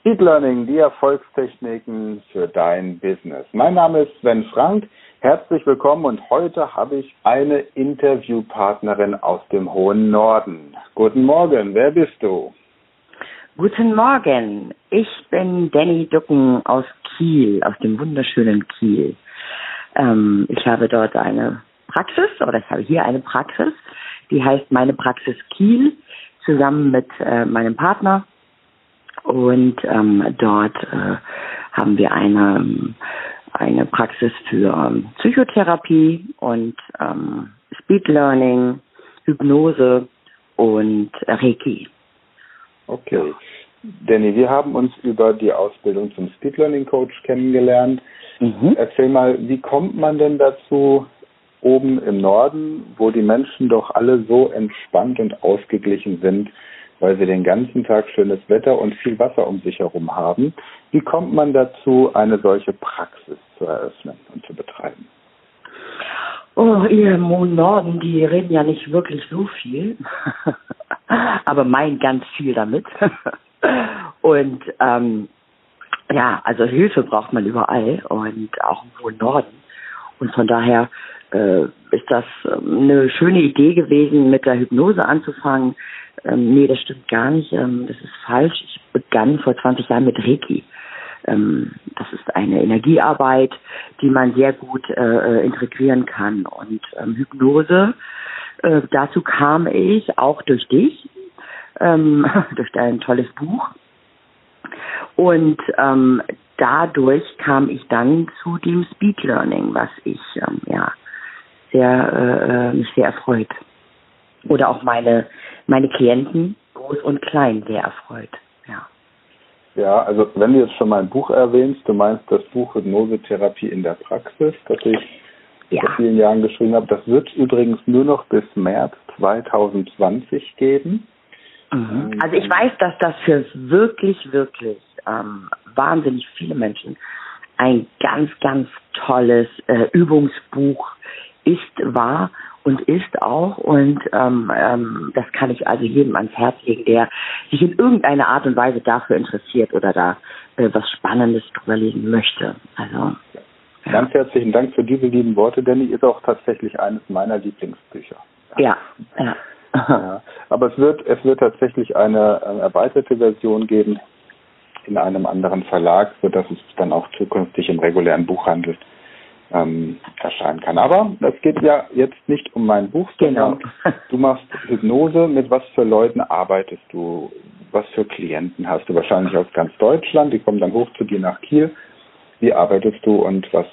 Speed Learning, die Erfolgstechniken für dein Business. Mein Name ist Sven Frank. Herzlich willkommen und heute habe ich eine Interviewpartnerin aus dem hohen Norden. Guten Morgen, wer bist du? Guten Morgen, ich bin Danny Ducken aus Kiel, aus dem wunderschönen Kiel. Ähm, ich habe dort eine Praxis, oder ich habe hier eine Praxis, die heißt Meine Praxis Kiel, zusammen mit äh, meinem Partner und ähm, dort äh, haben wir eine, eine Praxis für ähm, Psychotherapie und ähm, Speed Learning, Hypnose und Reiki. Okay. Danny, wir haben uns über die Ausbildung zum Speed Learning Coach kennengelernt. Mhm. Erzähl mal, wie kommt man denn dazu, oben im Norden, wo die Menschen doch alle so entspannt und ausgeglichen sind, weil sie den ganzen Tag schönes Wetter und viel Wasser um sich herum haben. Wie kommt man dazu, eine solche Praxis zu eröffnen und zu betreiben? Oh, ihr Norden, die reden ja nicht wirklich so viel, aber meinen ganz viel damit. und ähm, ja, also Hilfe braucht man überall und auch im Norden. Und von daher äh, ist das ähm, eine schöne Idee gewesen, mit der Hypnose anzufangen. Ähm, nee, das stimmt gar nicht. Ähm, das ist falsch. Ich begann vor 20 Jahren mit Reiki. Ähm, das ist eine Energiearbeit, die man sehr gut äh, äh, integrieren kann. Und ähm, Hypnose, äh, dazu kam ich auch durch dich, ähm, durch dein tolles Buch. Und ähm, dadurch kam ich dann zu dem Speed Learning, was ich ähm, ja sehr äh, äh mich sehr erfreut. Oder auch meine meine Klienten, groß und klein, sehr erfreut. Ja. Ja, also wenn du jetzt schon mein Buch erwähnst, du meinst das Buch Hypnosetherapie in der Praxis, das ich ja. vor vielen Jahren geschrieben habe. Das wird übrigens nur noch bis März 2020 geben. Mhm. Ähm, also ich weiß, dass das für wirklich, wirklich ähm, wahnsinnig viele Menschen ein ganz, ganz tolles äh, Übungsbuch ist, war und ist auch. Und ähm, ähm, das kann ich also jedem ans Herz legen, der sich in irgendeiner Art und Weise dafür interessiert oder da äh, was Spannendes drüber lesen möchte. Also ja. Ganz herzlichen Dank für diese lieben Worte, Danny. Ist auch tatsächlich eines meiner Lieblingsbücher. Ja, ja. ja. Aber es wird, es wird tatsächlich eine äh, erweiterte Version geben in einem anderen Verlag, sodass es dann auch zukünftig im regulären Buchhandel ähm, erscheinen kann. Aber es geht ja jetzt nicht um mein Buch, sondern genau. du machst Hypnose. Mit was für Leuten arbeitest du? Was für Klienten hast du? Wahrscheinlich aus ganz Deutschland. Die kommen dann hoch zu dir nach Kiel. Wie arbeitest du und was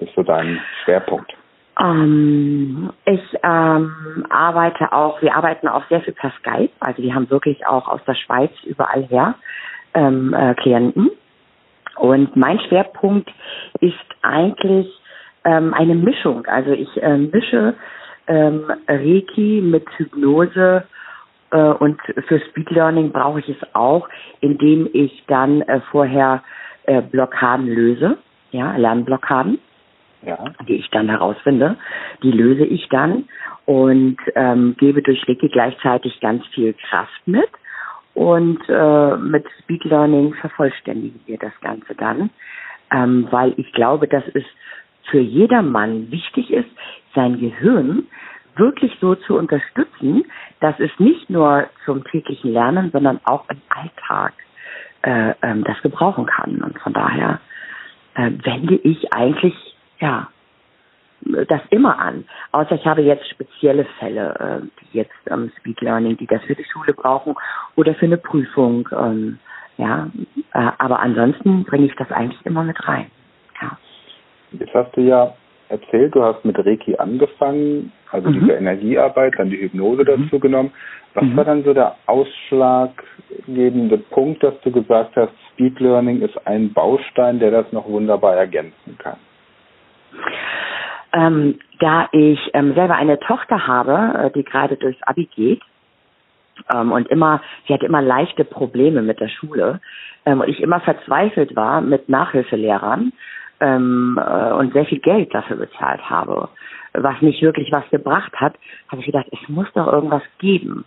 ist so dein Schwerpunkt? Ähm, ich ähm, arbeite auch, wir arbeiten auch sehr viel per Skype. Also wir haben wirklich auch aus der Schweiz überall her ähm, äh, Klienten. Und mein Schwerpunkt ist eigentlich ähm, eine Mischung. Also ich äh, mische ähm, Reiki mit Hypnose äh, und für Speed Learning brauche ich es auch, indem ich dann äh, vorher äh, Blockaden löse, ja, Lernblockaden, ja. die ich dann herausfinde. Die löse ich dann und ähm, gebe durch Reiki gleichzeitig ganz viel Kraft mit. Und äh, mit Speed Learning vervollständigen wir das Ganze dann, ähm, weil ich glaube, das ist für jedermann wichtig ist, sein Gehirn wirklich so zu unterstützen, dass es nicht nur zum täglichen Lernen, sondern auch im Alltag äh, ähm, das gebrauchen kann. Und von daher äh, wende ich eigentlich ja das immer an. Außer ich habe jetzt spezielle Fälle, äh, die jetzt ähm, Speed Learning, die das für die Schule brauchen oder für eine Prüfung. Ähm, ja, äh, aber ansonsten bringe ich das eigentlich immer mit rein. Ja. Jetzt hast du ja erzählt, du hast mit Reiki angefangen, also mhm. diese Energiearbeit, dann die Hypnose mhm. dazu genommen. Was mhm. war dann so der ausschlaggebende Punkt, dass du gesagt hast, Speed Learning ist ein Baustein, der das noch wunderbar ergänzen kann? Ähm, da ich ähm, selber eine Tochter habe, äh, die gerade durchs Abi geht, ähm, und immer, sie hatte immer leichte Probleme mit der Schule, ähm, und ich immer verzweifelt war mit Nachhilfelehrern, ähm, äh, und sehr viel Geld dafür bezahlt habe, was nicht wirklich was gebracht hat, habe ich gedacht, es muss doch irgendwas geben.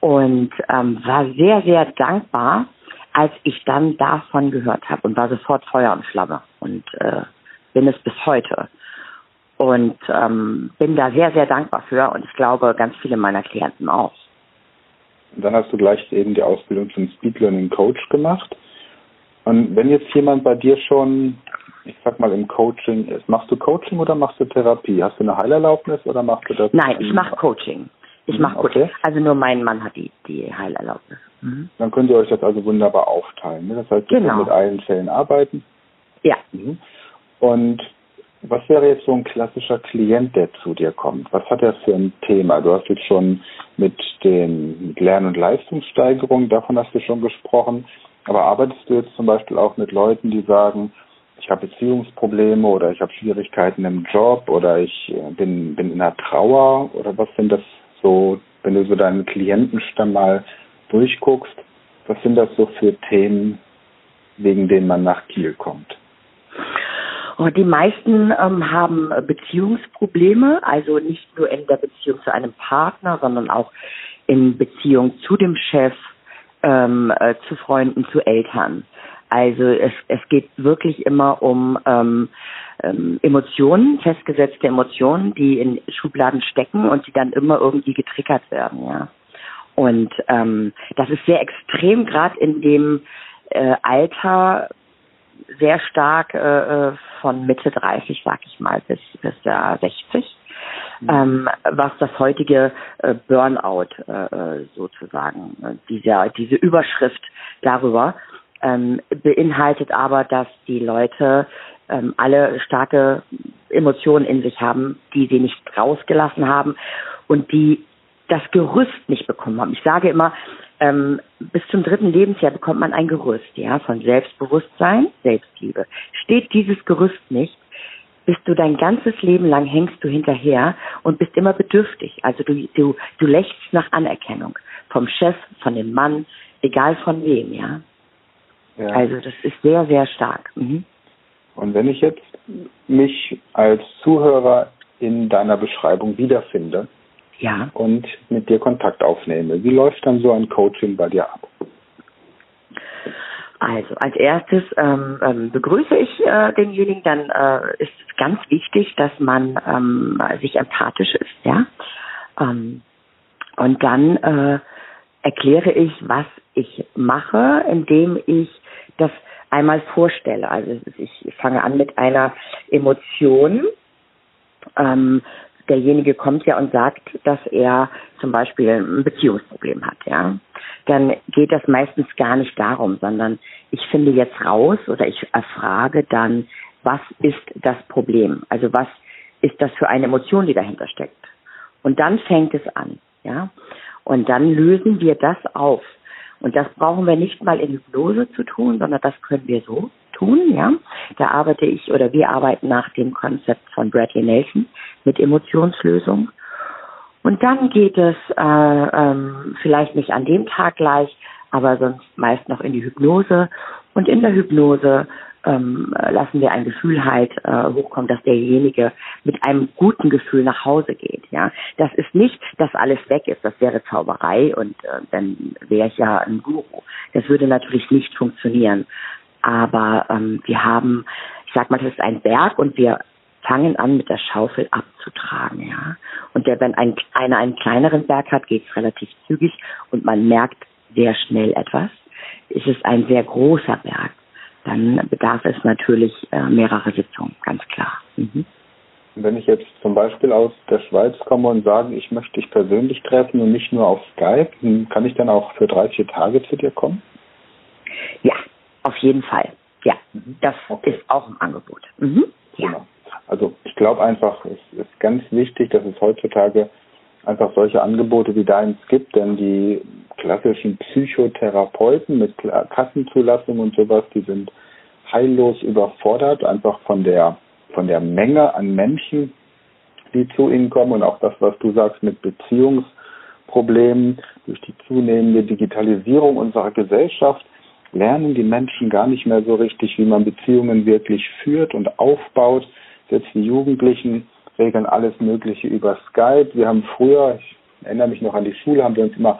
Und ähm, war sehr, sehr dankbar, als ich dann davon gehört habe und war sofort Feuer und Flamme und äh, bin es bis heute. Und ähm, bin da sehr, sehr dankbar für und ich glaube, ganz viele meiner Klienten auch. Und dann hast du gleich eben die Ausbildung zum Speed Learning Coach gemacht. Und wenn jetzt jemand bei dir schon, ich sag mal, im Coaching ist, machst du Coaching oder machst du Therapie? Hast du eine Heilerlaubnis oder machst du das? Nein, ich mache Coaching. Ich mache okay. Coaching. Also nur mein Mann hat die, die Heilerlaubnis. Mhm. Dann könnt ihr euch das also wunderbar aufteilen. Ne? Das heißt, ihr genau. könnt mit allen Fällen arbeiten. Ja. Mhm. Und was wäre jetzt so ein klassischer Klient, der zu dir kommt? Was hat er für ein Thema? Du hast jetzt schon mit den Lern- und Leistungssteigerung, davon hast du schon gesprochen. Aber arbeitest du jetzt zum Beispiel auch mit Leuten, die sagen, ich habe Beziehungsprobleme oder ich habe Schwierigkeiten im Job oder ich äh, bin, bin in einer Trauer oder was sind das so, wenn du so deinen Klientenstamm mal durchguckst, was sind das so für Themen, wegen denen man nach Kiel kommt? Die meisten ähm, haben Beziehungsprobleme, also nicht nur in der Beziehung zu einem Partner, sondern auch in Beziehung zu dem Chef, ähm, äh, zu Freunden, zu Eltern. Also es, es geht wirklich immer um ähm, ähm, Emotionen, festgesetzte Emotionen, die in Schubladen stecken und die dann immer irgendwie getriggert werden, ja. Und ähm, das ist sehr extrem, gerade in dem äh, Alter sehr stark äh, äh von Mitte 30, sag ich mal, bis bis ja 60. Mhm. Ähm, was das heutige äh, Burnout äh, äh sozusagen, äh, diese, diese Überschrift darüber, ähm, beinhaltet aber, dass die Leute ähm, alle starke Emotionen in sich haben, die sie nicht rausgelassen haben und die das Gerüst nicht bekommen haben. Ich sage immer, ähm, bis zum dritten Lebensjahr bekommt man ein Gerüst, ja, von Selbstbewusstsein, Selbstliebe. Steht dieses Gerüst nicht, bist du dein ganzes Leben lang hängst du hinterher und bist immer bedürftig. Also du, du, du lächst nach Anerkennung vom Chef, von dem Mann, egal von wem, ja. ja. Also das ist sehr, sehr stark. Mhm. Und wenn ich jetzt mich als Zuhörer in deiner Beschreibung wiederfinde ja. und mit dir Kontakt aufnehme, wie läuft dann so ein Coaching bei dir ab? Also als erstes ähm, ähm, begrüße ich äh, denjenigen, dann äh, ist es ganz wichtig, dass man ähm, sich empathisch ist, ja. Ähm, und dann äh, erkläre ich, was ich mache, indem ich das einmal vorstelle. Also ich fange an mit einer Emotion. Ähm, derjenige kommt ja und sagt, dass er zum Beispiel ein Beziehungsproblem hat, ja. Dann geht das meistens gar nicht darum, sondern ich finde jetzt raus oder ich erfrage dann, was ist das Problem? Also was ist das für eine Emotion, die dahinter steckt? Und dann fängt es an, ja. Und dann lösen wir das auf. Und das brauchen wir nicht mal in Hypnose zu tun, sondern das können wir so tun, ja. Da arbeite ich oder wir arbeiten nach dem Konzept von Bradley Nelson mit Emotionslösung. Und dann geht es äh, ähm, vielleicht nicht an dem Tag gleich, aber sonst meist noch in die Hypnose. Und in der Hypnose ähm, lassen wir ein Gefühl halt äh, hochkommen, dass derjenige mit einem guten Gefühl nach Hause geht. Ja, das ist nicht, dass alles weg ist. Das wäre Zauberei und äh, dann wäre ich ja ein Guru. Das würde natürlich nicht funktionieren. Aber ähm, wir haben, ich sag mal, das ist ein Berg und wir fangen an, mit der Schaufel abzutragen, ja. Und der, wenn ein, einer einen kleineren Berg hat, geht es relativ zügig und man merkt sehr schnell etwas. Ist es ein sehr großer Berg, dann bedarf es natürlich äh, mehrerer Sitzungen, ganz klar. Mhm. Wenn ich jetzt zum Beispiel aus der Schweiz komme und sage, ich möchte dich persönlich treffen und nicht nur auf Skype, kann ich dann auch für drei, vier Tage zu dir kommen? Ja, auf jeden Fall. Ja, mhm. das okay. ist auch im Angebot. Mhm. Ja. Genau. Also ich glaube einfach, es ist ganz wichtig, dass es heutzutage einfach solche Angebote wie deins gibt, denn die klassischen Psychotherapeuten mit Kassenzulassung und sowas, die sind heillos überfordert, einfach von der von der Menge an Menschen, die zu ihnen kommen und auch das, was du sagst mit Beziehungsproblemen durch die zunehmende Digitalisierung unserer Gesellschaft lernen die Menschen gar nicht mehr so richtig, wie man Beziehungen wirklich führt und aufbaut. Jetzt die Jugendlichen regeln alles Mögliche über Skype. Wir haben früher, ich erinnere mich noch an die Schule, haben wir uns immer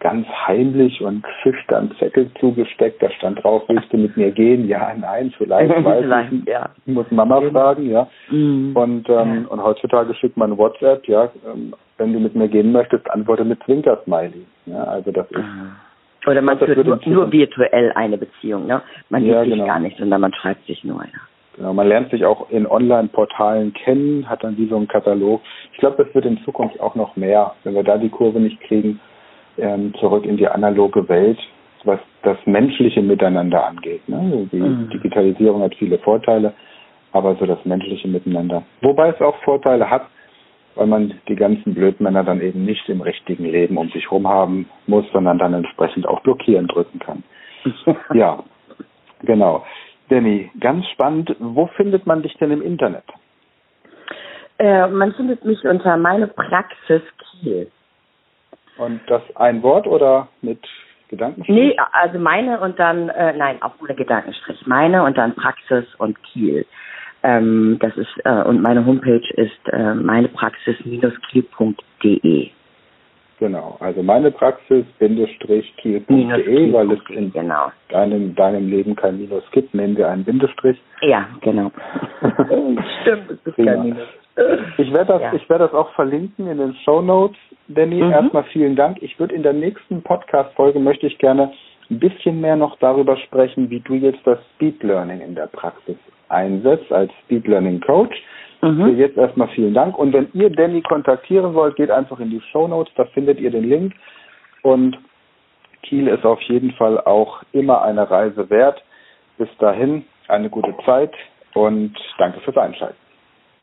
ganz heimlich und schüchtern Zettel zugesteckt. Da stand drauf, willst du mit mir gehen? Ja, nein, vielleicht, weiß vielleicht, ich. Ja. Muss Mama fragen, ja. Mhm. Und, ähm, und heutzutage schickt man WhatsApp, ja, ähm, wenn du mit mir gehen möchtest, antworte mit Zwinker-Smiley. Ja, also das ist. Ah. Oder man führt nur, nur, virtuell eine Beziehung, ne? Man sieht ja, sich genau. gar nicht, sondern man schreibt sich nur, ja. Genau, man lernt sich auch in Online-Portalen kennen, hat dann wie so einen Katalog. Ich glaube, das wird in Zukunft auch noch mehr, wenn wir da die Kurve nicht kriegen, ähm, zurück in die analoge Welt, was das menschliche Miteinander angeht. Ne? Die mhm. Digitalisierung hat viele Vorteile, aber so das menschliche Miteinander. Wobei es auch Vorteile hat, weil man die ganzen Blödmänner dann eben nicht im richtigen Leben um sich herum haben muss, sondern dann entsprechend auch blockieren drücken kann. ja, genau. Danny, ganz spannend. Wo findet man dich denn im Internet? Äh, man findet mich unter meine Praxis Kiel. Und das ein Wort oder mit Gedankenstrich? Nee, also meine und dann, äh, nein, auch ohne Gedankenstrich. Meine und dann Praxis und Kiel. Ähm, das ist, äh, und meine Homepage ist äh, meinepraxis-kiel.de. Genau, also meine Praxis-kiel.de, weil es in genau. deinem, deinem Leben kein Minus gibt, nehmen wir einen Bindestrich. Ja, genau. Stimmt, es ist kein Minus. Ich werde das, ja. ich werde das auch verlinken in den Show Notes. Danny, mhm. erstmal vielen Dank. Ich würde in der nächsten Podcast-Folge möchte ich gerne ein bisschen mehr noch darüber sprechen, wie du jetzt das Speed Learning in der Praxis einsetzt als Speed Learning Coach. Mhm. Für jetzt erstmal vielen Dank. Und wenn ihr Danny kontaktieren wollt, geht einfach in die Show Notes, da findet ihr den Link. Und Kiel ist auf jeden Fall auch immer eine Reise wert. Bis dahin eine gute Zeit und danke fürs Einschalten.